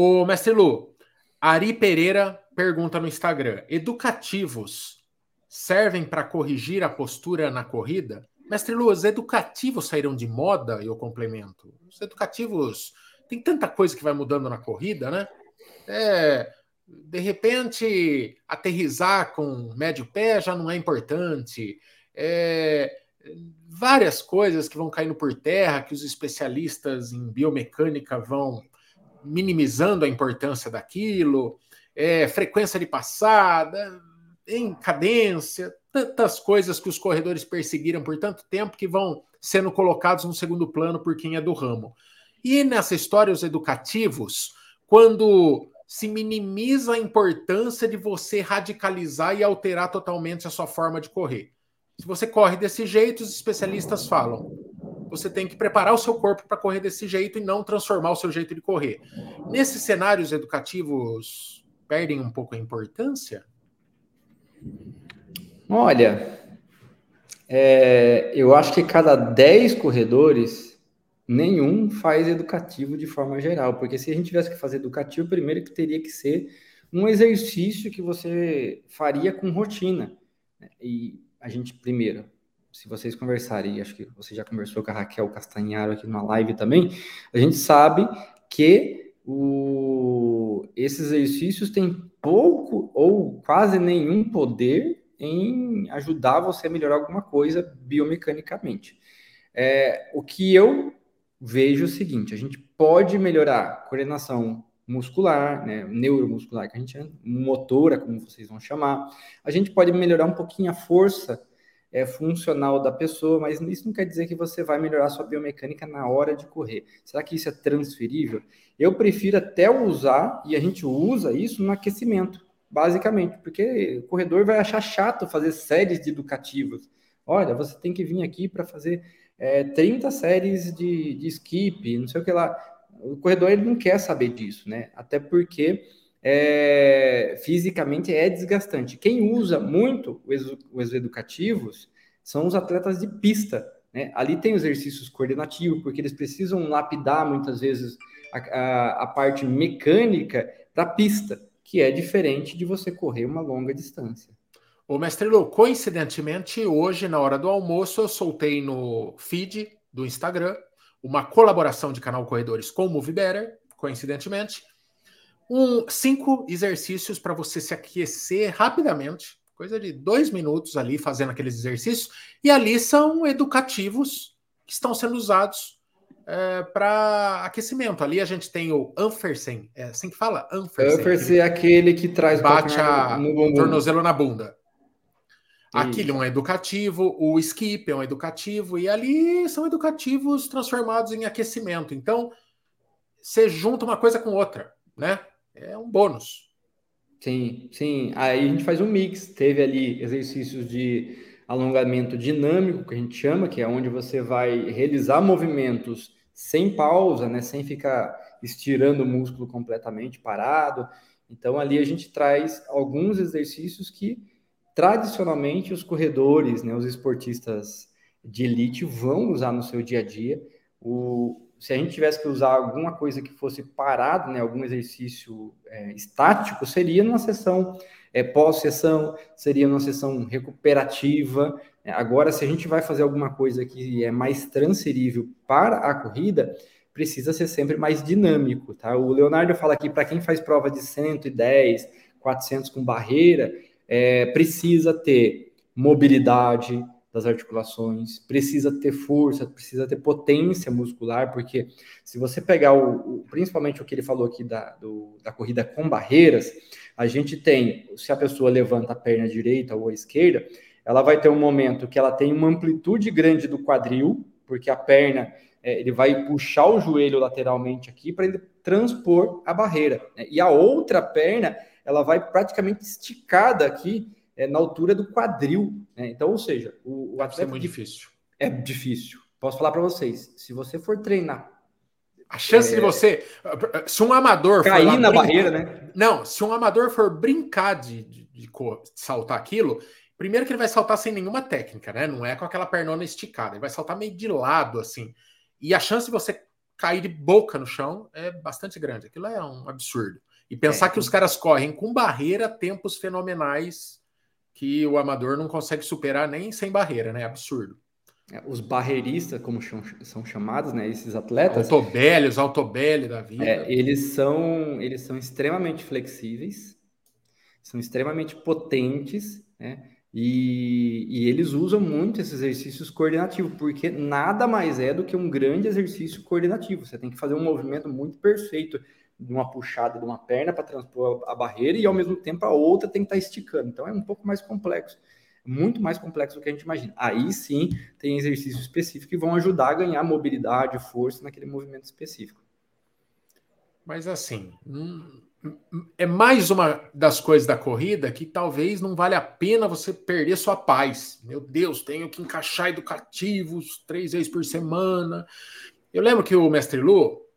O mestre Lu, Ari Pereira pergunta no Instagram: educativos servem para corrigir a postura na corrida? Mestre Lu, os educativos saíram de moda? Eu complemento. Os educativos tem tanta coisa que vai mudando na corrida, né? É, de repente, aterrizar com médio pé já não é importante. É, várias coisas que vão caindo por terra, que os especialistas em biomecânica vão minimizando a importância daquilo, é, frequência de passada, em cadência, tantas coisas que os corredores perseguiram por tanto tempo que vão sendo colocados no segundo plano por quem é do ramo. E nessa história, os educativos, quando se minimiza a importância de você radicalizar e alterar totalmente a sua forma de correr. Se você corre desse jeito, os especialistas falam, você tem que preparar o seu corpo para correr desse jeito e não transformar o seu jeito de correr. Nesses cenários educativos, perdem um pouco a importância? Olha, é, eu acho que cada 10 corredores, nenhum faz educativo de forma geral, porque se a gente tivesse que fazer educativo, primeiro que teria que ser um exercício que você faria com rotina. Né? E a gente, primeiro, se vocês conversarem, acho que você já conversou com a Raquel Castanharo aqui na live também, a gente sabe que o, esses exercícios têm pouco ou quase nenhum poder em ajudar você a melhorar alguma coisa biomecanicamente. É, o que eu vejo é o seguinte: a gente pode melhorar coordenação muscular, né, neuromuscular, que a gente chama, motora, como vocês vão chamar. A gente pode melhorar um pouquinho a força é, funcional da pessoa, mas isso não quer dizer que você vai melhorar sua biomecânica na hora de correr. Será que isso é transferível? Eu prefiro até usar, e a gente usa isso no aquecimento, basicamente, porque o corredor vai achar chato fazer séries de educativos. Olha, você tem que vir aqui para fazer é, 30 séries de, de skip, não sei o que lá. O corredor ele não quer saber disso, né? Até porque é, fisicamente é desgastante. Quem usa muito os educativos são os atletas de pista. Né? Ali tem exercícios coordenativos, porque eles precisam lapidar muitas vezes a, a, a parte mecânica da pista, que é diferente de você correr uma longa distância. O mestre Lu, coincidentemente, hoje, na hora do almoço, eu soltei no feed do Instagram uma colaboração de canal Corredores com o Move Better, coincidentemente, um, cinco exercícios para você se aquecer rapidamente, coisa de dois minutos ali fazendo aqueles exercícios, e ali são educativos que estão sendo usados é, para aquecimento. Ali a gente tem o Anfersen, é assim que fala? Anfersen. Anfersen é aquele que traz bate a, no tornozelo na bunda. Aquilo é um educativo, o skip é um educativo, e ali são educativos transformados em aquecimento. Então, você junta uma coisa com outra, né? É um bônus. Sim, sim. Aí a gente faz um mix. Teve ali exercícios de alongamento dinâmico, que a gente chama, que é onde você vai realizar movimentos sem pausa, né? Sem ficar estirando o músculo completamente parado. Então ali a gente traz alguns exercícios que tradicionalmente os corredores, né, os esportistas de elite vão usar no seu dia a dia. O, se a gente tivesse que usar alguma coisa que fosse parado, né, algum exercício é, estático, seria numa sessão é, pós-sessão, seria numa sessão recuperativa. Agora, se a gente vai fazer alguma coisa que é mais transferível para a corrida, precisa ser sempre mais dinâmico, tá? O Leonardo fala aqui, para quem faz prova de 110, 400 com barreira, é, precisa ter mobilidade, das articulações, precisa ter força, precisa ter potência muscular, porque se você pegar o, o principalmente o que ele falou aqui da, do, da corrida com barreiras, a gente tem, se a pessoa levanta a perna direita ou a esquerda, ela vai ter um momento que ela tem uma amplitude grande do quadril, porque a perna é, ele vai puxar o joelho lateralmente aqui para ele transpor a barreira. Né? E a outra perna ela vai praticamente esticada aqui é, na altura do quadril. Né? Então, ou seja, o, o atleta. É muito difícil. É difícil. Posso falar para vocês, se você for treinar. A chance é... de você. Se um amador. Cair na brincar, barreira, né? Não, se um amador for brincar de, de, de, saltar aquilo, primeiro que ele vai saltar sem nenhuma técnica, né? Não é com aquela pernona esticada. Ele vai saltar meio de lado, assim. E a chance de você cair de boca no chão é bastante grande. Aquilo é um absurdo. E pensar é. que os caras correm com barreira tempos fenomenais que o amador não consegue superar nem sem barreira, né? Absurdo. É, os barreiristas, como são chamados, né? Esses atletas. Autobelli, os autobelli da vida. É, eles, são, eles são extremamente flexíveis, são extremamente potentes, né? E, e, eles usam muito esses exercícios coordenativos, porque nada mais é do que um grande exercício coordenativo. Você tem que fazer um movimento muito perfeito de uma puxada de uma perna para transpor a barreira e ao mesmo tempo a outra tem que estar tá esticando. Então é um pouco mais complexo, muito mais complexo do que a gente imagina. Aí sim tem exercícios específicos que vão ajudar a ganhar mobilidade, força naquele movimento específico. Mas assim, hum, é mais uma das coisas da corrida que talvez não vale a pena você perder sua paz. Meu Deus, tenho que encaixar educativos três vezes por semana. Eu lembro que o mestre Lu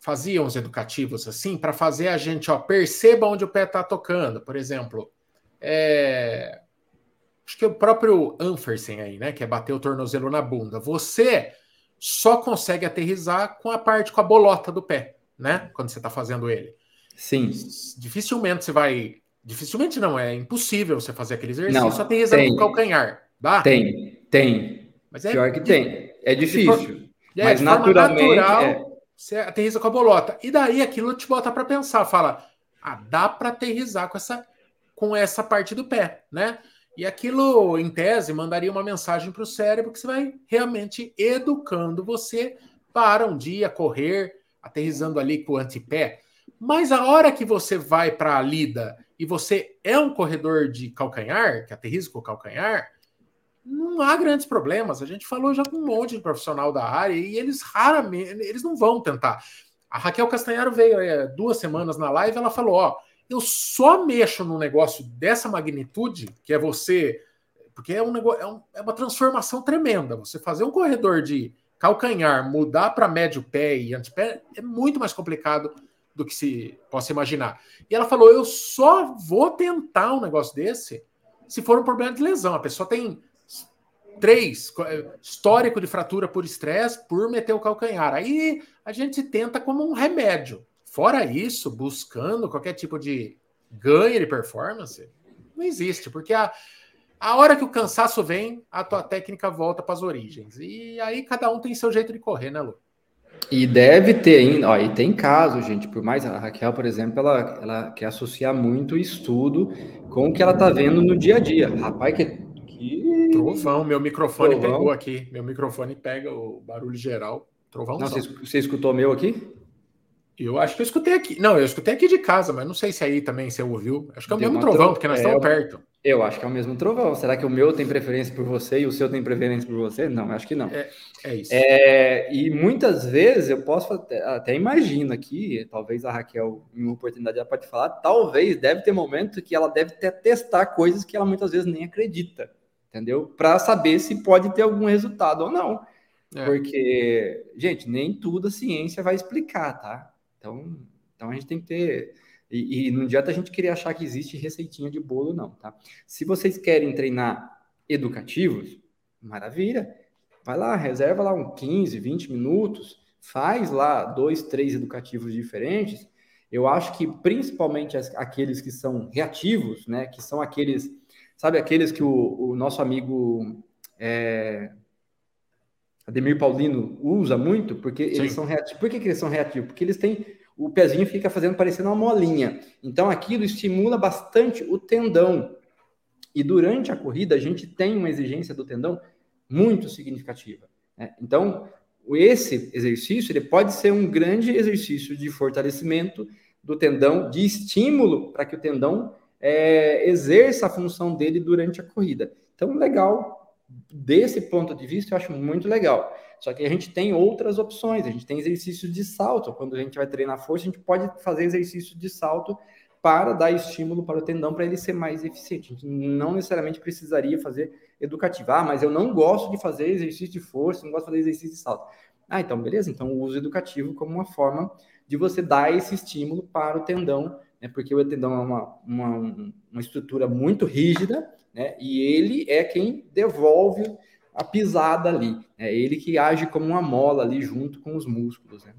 fazia uns educativos assim para fazer a gente, ó, perceba onde o pé está tocando. Por exemplo, é... acho que o próprio Anfersen aí, né, que é bater o tornozelo na bunda. Você só consegue aterrizar com a parte com a bolota do pé, né, quando você está fazendo ele. Sim. Dificilmente você vai. Dificilmente não, é impossível você fazer aquele exercício não, aterrissando com o calcanhar. Dá? Tem, tem. Mas é, Pior que tem. É difícil. É, mas naturalmente. Natural, é... Você aterriza com a bolota. E daí aquilo te bota para pensar. Fala, ah, dá para aterrizar com essa, com essa parte do pé, né? E aquilo, em tese, mandaria uma mensagem para o cérebro que você vai realmente educando você para um dia correr, aterrizando ali com o antepé. Mas a hora que você vai para a lida e você é um corredor de calcanhar, que aterriza com o calcanhar, não há grandes problemas. A gente falou já com um monte de profissional da área e eles raramente, eles não vão tentar. A Raquel Castanharo veio é, duas semanas na live, ela falou: ó, eu só mexo num negócio dessa magnitude, que é você, porque é um negócio, é, um, é uma transformação tremenda. Você fazer um corredor de calcanhar, mudar para médio pé e antepé é muito mais complicado do que se possa imaginar. E ela falou: eu só vou tentar um negócio desse se for um problema de lesão. A pessoa tem três é, histórico de fratura por estresse por meter o calcanhar. Aí a gente tenta como um remédio. Fora isso, buscando qualquer tipo de ganho de performance, não existe, porque a, a hora que o cansaço vem, a tua técnica volta para as origens. E aí cada um tem seu jeito de correr, né, Lu? E deve ter ainda, ó, e tem casos, gente, por mais a Raquel, por exemplo, ela, ela quer associar muito estudo com o que ela tá vendo no dia a dia. Rapaz, que. Que... Trovão, meu microfone Trovão. pegou aqui. Meu microfone pega o barulho geral. Trovão. Não, você, você escutou meu aqui? Eu acho que eu escutei aqui. Não, eu escutei aqui de casa, mas não sei se aí também você ouviu. Acho que é o Deu mesmo trovão, tro... porque nós é, estamos perto. Eu acho que é o mesmo trovão. Será que o meu tem preferência por você e o seu tem preferência por você? Não, acho que não. É, é isso. É, e muitas vezes eu posso até, até imagino aqui, talvez a Raquel, em uma oportunidade, ela pode falar, talvez deve ter momento que ela deve ter, testar coisas que ela muitas vezes nem acredita, entendeu? Para saber se pode ter algum resultado ou não. É. Porque, gente, nem tudo a ciência vai explicar, tá? Então, então a gente tem que ter e, e não adianta a gente querer achar que existe receitinha de bolo, não, tá? Se vocês querem treinar educativos, maravilha. Vai lá, reserva lá um 15, 20 minutos, faz lá dois, três educativos diferentes. Eu acho que principalmente aqueles que são reativos, né? Que são aqueles, sabe, aqueles que o, o nosso amigo é, Ademir Paulino usa muito, porque Sim. eles são reativos. Por que, que eles são reativos? Porque eles têm o pezinho fica fazendo parecendo uma molinha. Então aquilo estimula bastante o tendão. E durante a corrida a gente tem uma exigência do tendão muito significativa. Né? Então esse exercício ele pode ser um grande exercício de fortalecimento do tendão, de estímulo para que o tendão é, exerça a função dele durante a corrida. Então legal desse ponto de vista eu acho muito legal. Só que a gente tem outras opções, a gente tem exercícios de salto. Quando a gente vai treinar força, a gente pode fazer exercício de salto para dar estímulo para o tendão para ele ser mais eficiente. A gente não necessariamente precisaria fazer educativo. Ah, mas eu não gosto de fazer exercício de força, não gosto de fazer exercício de salto. Ah, então beleza, então uso educativo como uma forma de você dar esse estímulo para o tendão, né? Porque o tendão é uma, uma, uma estrutura muito rígida, né? E ele é quem devolve a pisada ali. É ele que age como uma mola ali junto com os músculos. Né?